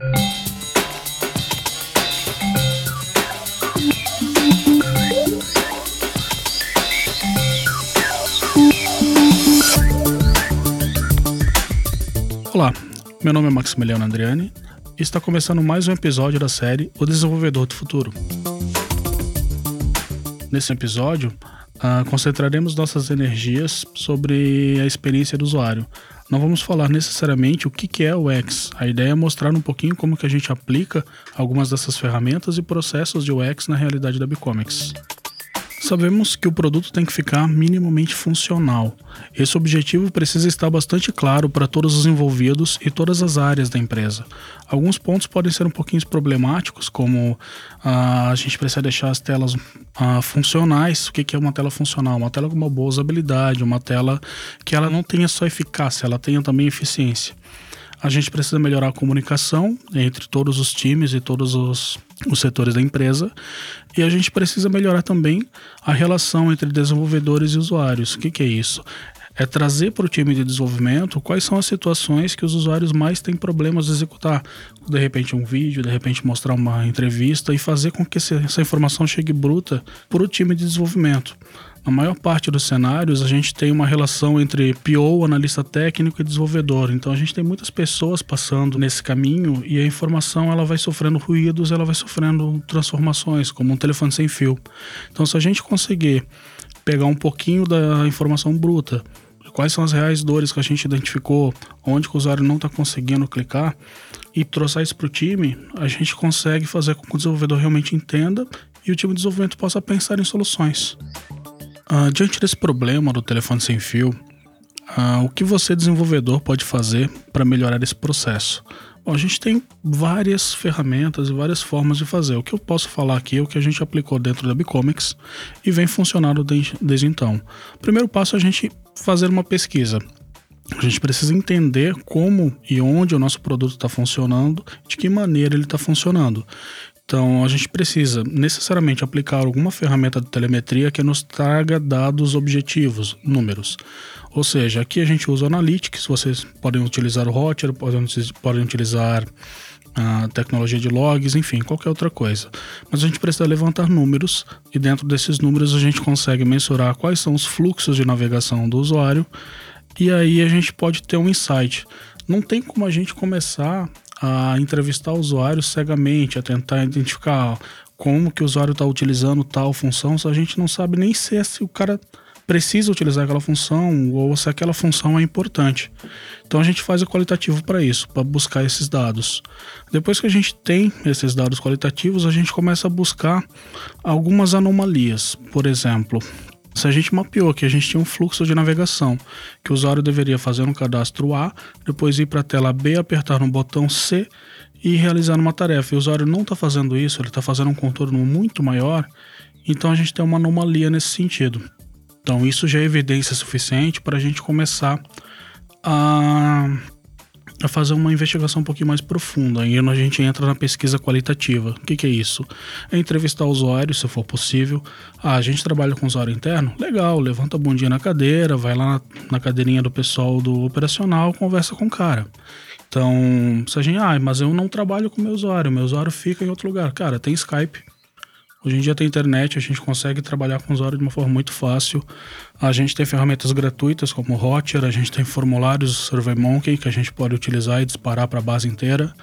Olá, meu nome é Maximiliano Andriani e está começando mais um episódio da série O Desenvolvedor do Futuro. Nesse episódio, uh, concentraremos nossas energias sobre a experiência do usuário. Não vamos falar necessariamente o que, é o UX. A ideia é mostrar um pouquinho como que a gente aplica algumas dessas ferramentas e processos de UX na realidade da Bicomics. Sabemos que o produto tem que ficar minimamente funcional. Esse objetivo precisa estar bastante claro para todos os envolvidos e todas as áreas da empresa. Alguns pontos podem ser um pouquinho problemáticos, como ah, a gente precisa deixar as telas ah, funcionais. O que é uma tela funcional? Uma tela com uma boa usabilidade, uma tela que ela não tenha só eficácia, ela tenha também eficiência. A gente precisa melhorar a comunicação entre todos os times e todos os, os setores da empresa. E a gente precisa melhorar também a relação entre desenvolvedores e usuários. O que, que é isso? é trazer para o time de desenvolvimento quais são as situações que os usuários mais têm problemas de executar. De repente um vídeo, de repente mostrar uma entrevista e fazer com que essa informação chegue bruta para o time de desenvolvimento. Na maior parte dos cenários, a gente tem uma relação entre PO, analista técnico e desenvolvedor. Então a gente tem muitas pessoas passando nesse caminho e a informação ela vai sofrendo ruídos, ela vai sofrendo transformações, como um telefone sem fio. Então se a gente conseguir pegar um pouquinho da informação bruta, quais são as reais dores que a gente identificou, onde o usuário não está conseguindo clicar e trouxer isso para o time, a gente consegue fazer com que o desenvolvedor realmente entenda e o time de desenvolvimento possa pensar em soluções. Uh, diante desse problema do telefone sem fio, uh, o que você, desenvolvedor, pode fazer para melhorar esse processo? Bom, a gente tem várias ferramentas e várias formas de fazer. O que eu posso falar aqui é o que a gente aplicou dentro da Bicomics e vem funcionando desde, desde então. Primeiro passo é a gente fazer uma pesquisa. A gente precisa entender como e onde o nosso produto está funcionando, de que maneira ele está funcionando. Então, a gente precisa necessariamente aplicar alguma ferramenta de telemetria que nos traga dados objetivos, números. Ou seja, aqui a gente usa o Analytics, vocês podem utilizar o Hotjar, podem, podem utilizar a tecnologia de logs, enfim, qualquer outra coisa. Mas a gente precisa levantar números e dentro desses números a gente consegue mensurar quais são os fluxos de navegação do usuário e aí a gente pode ter um insight. Não tem como a gente começar a entrevistar usuários cegamente, a tentar identificar como que o usuário está utilizando tal função, se a gente não sabe nem se, se o cara precisa utilizar aquela função ou se aquela função é importante. Então a gente faz o qualitativo para isso, para buscar esses dados. Depois que a gente tem esses dados qualitativos, a gente começa a buscar algumas anomalias. Por exemplo, se a gente mapeou que a gente tinha um fluxo de navegação, que o usuário deveria fazer um cadastro A, depois ir para a tela B, apertar no botão C e realizar uma tarefa. E o usuário não está fazendo isso, ele está fazendo um contorno muito maior, então a gente tem uma anomalia nesse sentido. Então isso já é evidência suficiente para a gente começar a a fazer uma investigação um pouquinho mais profunda. Aí a gente entra na pesquisa qualitativa. O que, que é isso? É entrevistar o usuário, se for possível. Ah, a gente trabalha com usuário interno? Legal, levanta a bundinha na cadeira, vai lá na, na cadeirinha do pessoal do operacional, conversa com o cara. Então, se a gente, ah, mas eu não trabalho com meu usuário, meu usuário fica em outro lugar. Cara, tem Skype, Hoje em dia tem internet, a gente consegue trabalhar com usuário de uma forma muito fácil. A gente tem ferramentas gratuitas como Hotjar, a gente tem formulários SurveyMonkey que a gente pode utilizar e disparar para a base inteira.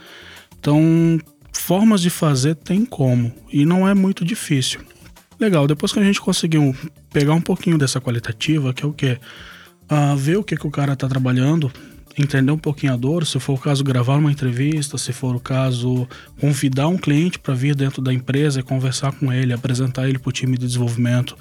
Então, formas de fazer tem como e não é muito difícil. Legal, depois que a gente conseguiu pegar um pouquinho dessa qualitativa, que é o que? Uh, ver o que, que o cara está trabalhando, entender um pouquinho a dor, se for o caso, gravar uma entrevista, se for o caso, convidar um cliente para vir dentro da empresa e conversar com ele, apresentar ele para o time de desenvolvimento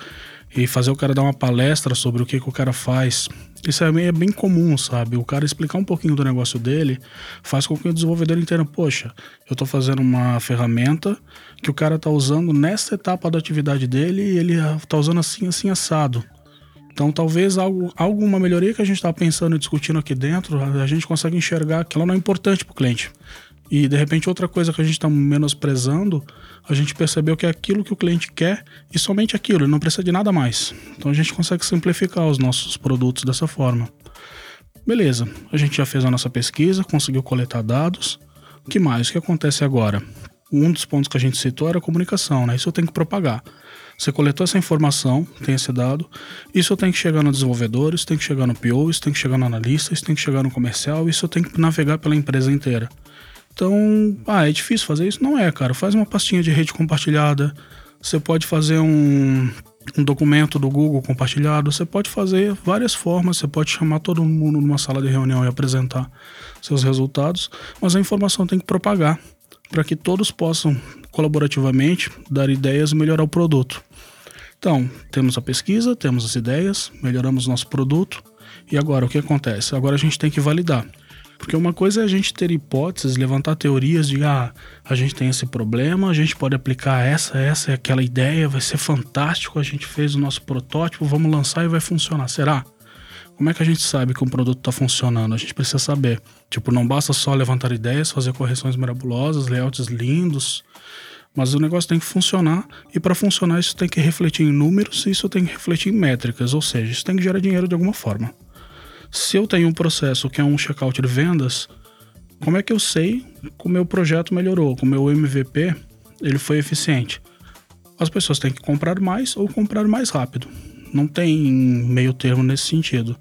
e fazer o cara dar uma palestra sobre o que, que o cara faz. Isso é bem, é bem comum, sabe? O cara explicar um pouquinho do negócio dele faz com que o desenvolvedor entenda: poxa, eu estou fazendo uma ferramenta que o cara está usando nessa etapa da atividade dele e ele está usando assim, assim, assado. Então, talvez algo, alguma melhoria que a gente está pensando e discutindo aqui dentro, a gente consegue enxergar que ela não é importante para o cliente. E de repente outra coisa que a gente está menosprezando, a gente percebeu que é aquilo que o cliente quer e somente aquilo, ele não precisa de nada mais. Então a gente consegue simplificar os nossos produtos dessa forma. Beleza, a gente já fez a nossa pesquisa, conseguiu coletar dados. O que mais? O que acontece agora? Um dos pontos que a gente citou era a comunicação, né? Isso eu tenho que propagar. Você coletou essa informação, tem esse dado, isso tem que chegar no desenvolvedor, isso tem que chegar no PO, isso tem que chegar no analista, isso tem que chegar no comercial, isso tem que navegar pela empresa inteira. Então, ah, é difícil fazer isso? Não é, cara. Faz uma pastinha de rede compartilhada. Você pode fazer um, um documento do Google compartilhado. Você pode fazer várias formas. Você pode chamar todo mundo numa sala de reunião e apresentar seus resultados. Mas a informação tem que propagar para que todos possam colaborativamente dar ideias e melhorar o produto. Então, temos a pesquisa, temos as ideias, melhoramos nosso produto. E agora o que acontece? Agora a gente tem que validar. Porque uma coisa é a gente ter hipóteses, levantar teorias de ah, a gente tem esse problema, a gente pode aplicar essa, essa e aquela ideia, vai ser fantástico, a gente fez o nosso protótipo, vamos lançar e vai funcionar. Será? Como é que a gente sabe que um produto está funcionando? A gente precisa saber. Tipo, não basta só levantar ideias, fazer correções mirabolosas, layouts lindos, mas o negócio tem que funcionar e para funcionar isso tem que refletir em números e isso tem que refletir em métricas, ou seja, isso tem que gerar dinheiro de alguma forma. Se eu tenho um processo que é um checkout de vendas, como é que eu sei que o meu projeto melhorou, que o meu MVP ele foi eficiente? As pessoas têm que comprar mais ou comprar mais rápido. Não tem meio termo nesse sentido.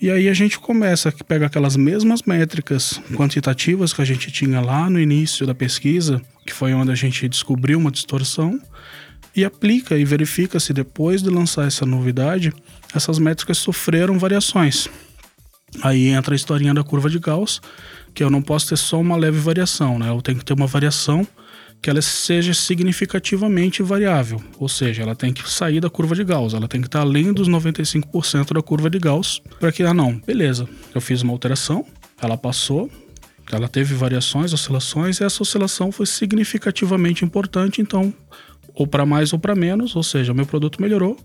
E aí a gente começa, pega aquelas mesmas métricas quantitativas que a gente tinha lá no início da pesquisa, que foi onde a gente descobriu uma distorção, e aplica e verifica se depois de lançar essa novidade, essas métricas sofreram variações. Aí entra a historinha da curva de Gauss, que eu não posso ter só uma leve variação, né? Eu tenho que ter uma variação que ela seja significativamente variável, ou seja, ela tem que sair da curva de Gauss, ela tem que estar além dos 95% da curva de Gauss para que, ah não, beleza, eu fiz uma alteração, ela passou, ela teve variações, oscilações, e essa oscilação foi significativamente importante, então, ou para mais ou para menos, ou seja, o meu produto melhorou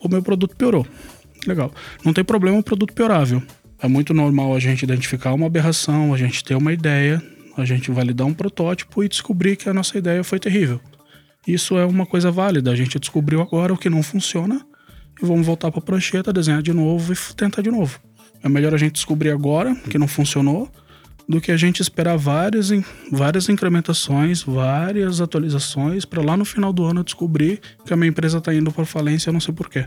ou meu produto piorou. Legal. Não tem problema o produto piorável. É muito normal a gente identificar uma aberração, a gente ter uma ideia, a gente validar um protótipo e descobrir que a nossa ideia foi terrível. Isso é uma coisa válida. A gente descobriu agora o que não funciona e vamos voltar para a prancheta, desenhar de novo e tentar de novo. É melhor a gente descobrir agora que não funcionou do que a gente esperar várias, várias incrementações, várias atualizações para lá no final do ano descobrir que a minha empresa está indo para falência, eu não sei porquê.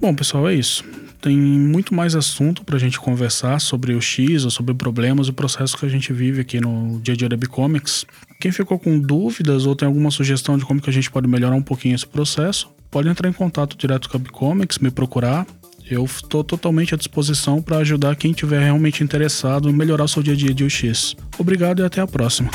Bom, pessoal, é isso tem muito mais assunto para a gente conversar sobre o X, ou sobre problemas e processos que a gente vive aqui no dia a dia da Bicomics. Quem ficou com dúvidas ou tem alguma sugestão de como que a gente pode melhorar um pouquinho esse processo, pode entrar em contato direto com a Bicomics, me procurar. Eu estou totalmente à disposição para ajudar quem tiver realmente interessado em melhorar o seu dia a dia de UX. Obrigado e até a próxima.